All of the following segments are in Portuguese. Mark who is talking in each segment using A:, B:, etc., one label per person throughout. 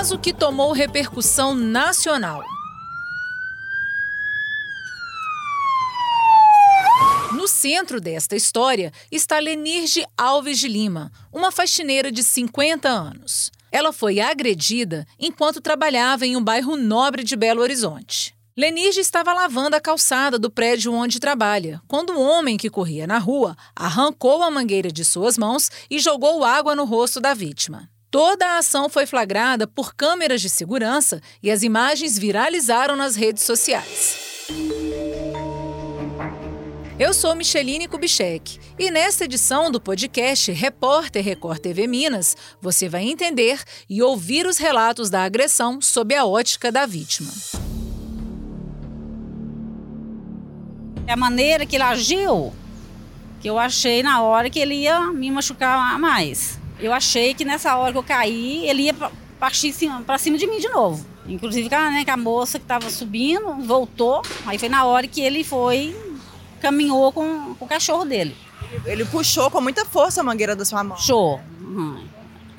A: Caso que tomou repercussão nacional. No centro desta história está Lenirge Alves de Lima, uma faxineira de 50 anos. Ela foi agredida enquanto trabalhava em um bairro nobre de Belo Horizonte. Lenirge estava lavando a calçada do prédio onde trabalha, quando um homem que corria na rua arrancou a mangueira de suas mãos e jogou água no rosto da vítima. Toda a ação foi flagrada por câmeras de segurança e as imagens viralizaram nas redes sociais. Eu sou Micheline Kubitschek e nesta edição do podcast Repórter Record TV Minas, você vai entender e ouvir os relatos da agressão sob a ótica da vítima.
B: A maneira que ele agiu, que eu achei na hora que ele ia me machucar mais. Eu achei que nessa hora que eu caí, ele ia partir para cima de mim de novo. Inclusive né, com a moça que estava subindo, voltou. Aí foi na hora que ele foi, caminhou com, com o cachorro dele.
C: Ele puxou com muita força a mangueira da sua mão.
B: Puxou. Uhum.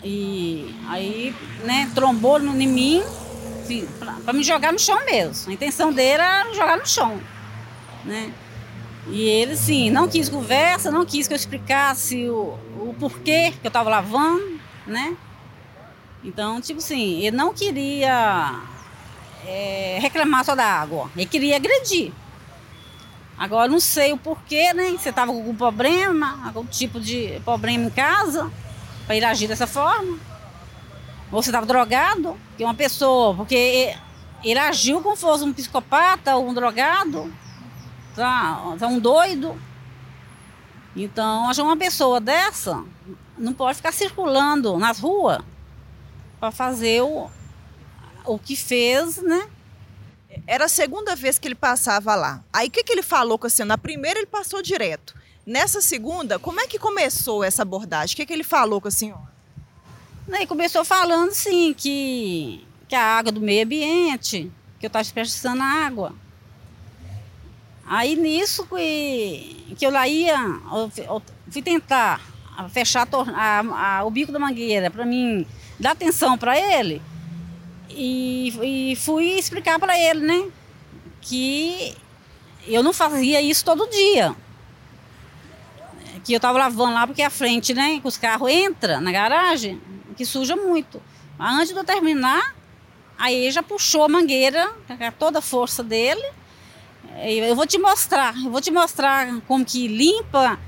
B: E aí, né, trombou no, em mim, assim, para me jogar no chão mesmo. A intenção dele era me jogar no chão, né? E ele, sim, não quis conversa, não quis que eu explicasse o, o porquê que eu estava lavando, né? Então, tipo assim, ele não queria é, reclamar só da água, ele queria agredir. Agora, não sei o porquê, né? Você estava com algum problema, algum tipo de problema em casa, para ele agir dessa forma. Ou você estava drogado, que uma pessoa, porque ele, agiu como se fosse um psicopata ou um drogado tá, tá um doido. Então, acho uma pessoa dessa não pode ficar circulando nas ruas para fazer o, o que fez, né?
C: Era a segunda vez que ele passava lá. Aí o que, que ele falou com a senhora? Na primeira ele passou direto. Nessa segunda, como é que começou essa abordagem? O que, que ele falou com a senhora?
B: Ele começou falando, sim, que, que a água do meio ambiente, que eu estava desperdiçando água. Aí nisso que, que eu lá ia, eu fui tentar fechar a, a, o bico da mangueira para mim dar atenção para ele e, e fui explicar para ele, né, que eu não fazia isso todo dia. Que eu estava lavando lá porque a frente, né, que os carros entram na garagem, que suja muito. Mas antes de eu terminar, aí já puxou a mangueira, com toda a força dele, eu vou te mostrar, eu vou te mostrar como que limpa,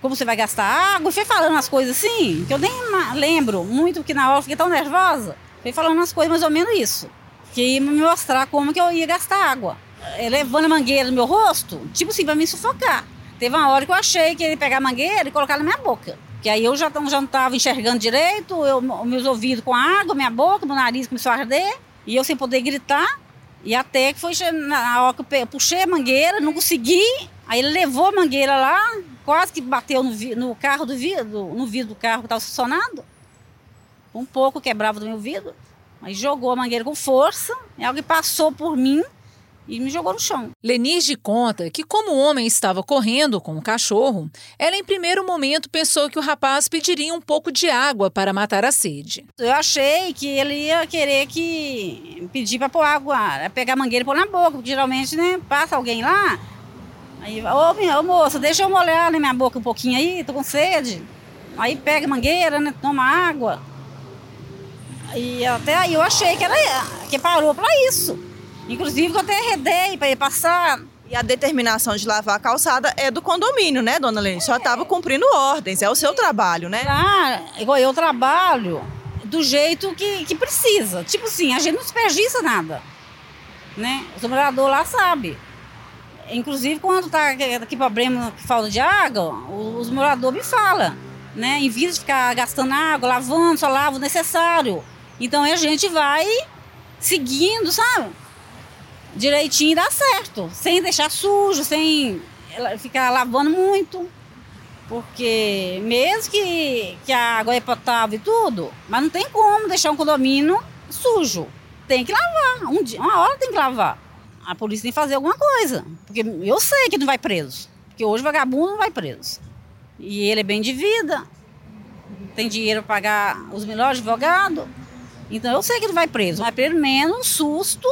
B: como você vai gastar água. Foi falando as coisas assim, que eu nem lembro muito, porque na hora eu fiquei tão nervosa. Foi falando as coisas mais ou menos isso. Que ia me mostrar como que eu ia gastar água. Levando a mangueira no meu rosto, tipo assim, para me sufocar. Teve uma hora que eu achei que ele pegar a mangueira e colocar na minha boca. Que aí eu já, já não estava enxergando direito, eu, meus ouvidos com água, minha boca, meu nariz começou a arder. E eu sem poder gritar. E até que foi na hora que eu puxei a mangueira, não consegui. Aí ele levou a mangueira lá, quase que bateu no, no carro do vidro, no vidro do carro que estava estacionado. Um pouco quebrava do meu vidro. Aí jogou a mangueira com força, e alguém passou por mim e me jogou no chão.
A: Lenige conta que, como o homem estava correndo com o cachorro, ela em primeiro momento pensou que o rapaz pediria um pouco de água para matar a sede.
B: Eu achei que ele ia querer que pedir para pôr água, pegar a mangueira e pôr na boca, porque geralmente, né, passa alguém lá, aí, ô, ô moça, deixa eu molhar na minha boca um pouquinho aí, tô com sede. Aí pega a mangueira, né, toma água. E até aí eu achei que era que parou para isso. Inclusive, eu até arredei para ir passar.
C: E a determinação de lavar a calçada é do condomínio, né, dona Lene? Só estava cumprindo ordens, é o seu trabalho, né?
B: Ah, igual eu trabalho do jeito que, que precisa. Tipo assim, a gente não desperdiça nada, né? O morador lá sabe. Inclusive, quando tá aqui problema, falta de água, os moradores me falam, né? Em vez de ficar gastando água, lavando, só lava o necessário. Então, a gente vai seguindo, sabe? Direitinho dá certo, sem deixar sujo, sem ficar lavando muito. Porque mesmo que, que a água é potável e tudo, mas não tem como deixar um condomínio sujo. Tem que lavar, um dia, uma hora tem que lavar. A polícia tem que fazer alguma coisa, porque eu sei que não vai preso, porque hoje vagabundo não vai preso. E ele é bem de vida, tem dinheiro para pagar os melhores advogados, Então eu sei que ele vai preso, mas pelo menos um susto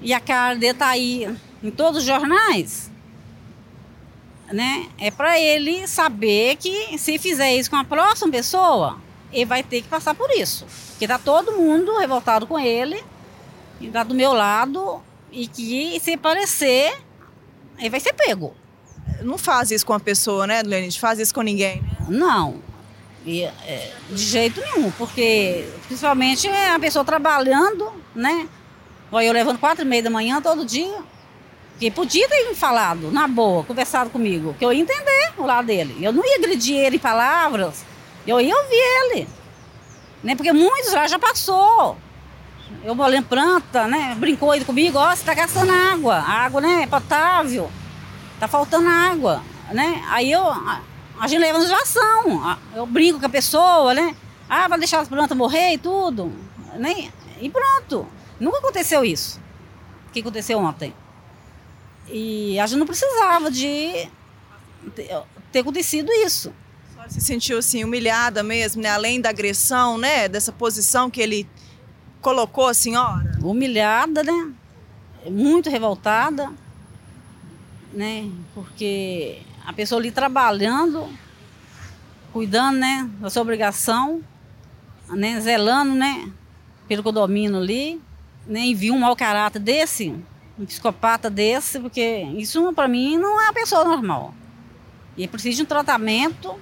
B: e a cara dele tá aí em todos os jornais, né? É para ele saber que se fizer isso com a próxima pessoa, ele vai ter que passar por isso. Porque tá todo mundo revoltado com ele, e tá do meu lado, e que se parecer, ele vai ser pego.
C: Não faz isso com a pessoa, né, Lenite? Faz isso com ninguém. Né?
B: Não. E, é, de jeito nenhum, porque principalmente é a pessoa trabalhando, né? Olha, eu levando quatro e meia da manhã todo dia. Que podia ter me falado, na boa, conversado comigo, que eu ia entender o lado dele. Eu não ia agredir ele em palavras, eu ia ouvir ele. Né? Porque muitos lá já passou. Eu molhei planta, né? Brincou aí comigo, ó, você tá gastando água. A água, né, é potável. Tá faltando água, né? Aí eu, a, a gente leva legislação. Eu brinco com a pessoa, né? Ah, vai deixar as plantas morrer e tudo. Né? E pronto. Nunca aconteceu isso. O que aconteceu ontem. E a gente não precisava de ter, ter acontecido isso.
C: A senhora se sentiu assim humilhada mesmo, né? Além da agressão, né? Dessa posição que ele colocou a senhora?
B: Humilhada, né? Muito revoltada, né? Porque a pessoa ali trabalhando, cuidando, né, da sua obrigação, né, zelando, né, pelo condomínio ali, né, e viu um mau caráter desse, um psicopata desse, porque isso para mim não é uma pessoa normal. E precisa de um tratamento.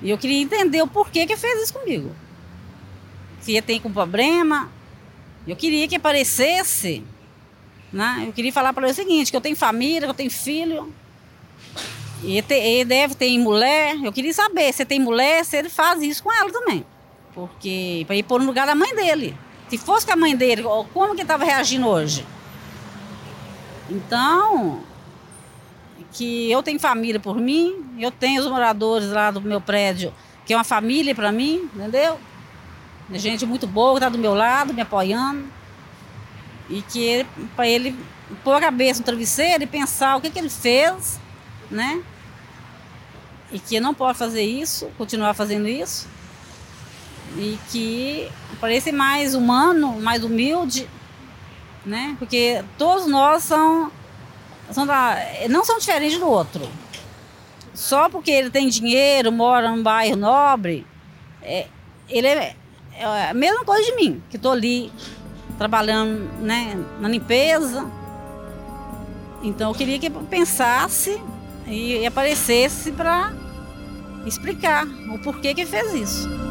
B: E eu queria entender o porquê que fez isso comigo. Se ele tem com problema, eu queria que aparecesse, né? Eu queria falar para ele o seguinte, que eu tenho família, que eu tenho filho, e ele deve ter mulher. Eu queria saber se tem mulher, se ele faz isso com ela também. Porque para ir pôr no lugar da mãe dele. Se fosse com a mãe dele, como que estava reagindo hoje? Então, que eu tenho família por mim, eu tenho os moradores lá do meu prédio, que é uma família para mim, entendeu? Gente muito boa que está do meu lado, me apoiando. E que para ele pôr a cabeça no travesseiro e pensar o que, que ele fez né? E que não pode fazer isso, continuar fazendo isso. E que parece mais humano, mais humilde, né? Porque todos nós são, são da, não são diferentes do outro. Só porque ele tem dinheiro, mora num bairro nobre, é, ele é, é a mesma coisa de mim, que estou ali trabalhando né, na limpeza. Então eu queria que pensasse e aparecesse para explicar o porquê que fez isso.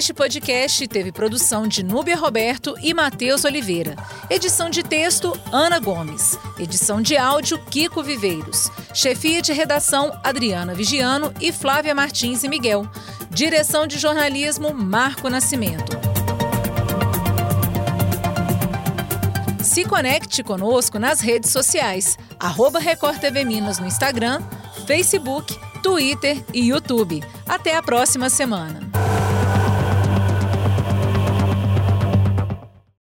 A: Este podcast teve produção de Núbia Roberto e Matheus Oliveira. Edição de texto, Ana Gomes. Edição de áudio, Kiko Viveiros. Chefia de redação, Adriana Vigiano e Flávia Martins e Miguel. Direção de jornalismo, Marco Nascimento. Se conecte conosco nas redes sociais, arroba Record TV Minas no Instagram, Facebook, Twitter e YouTube. Até a próxima semana.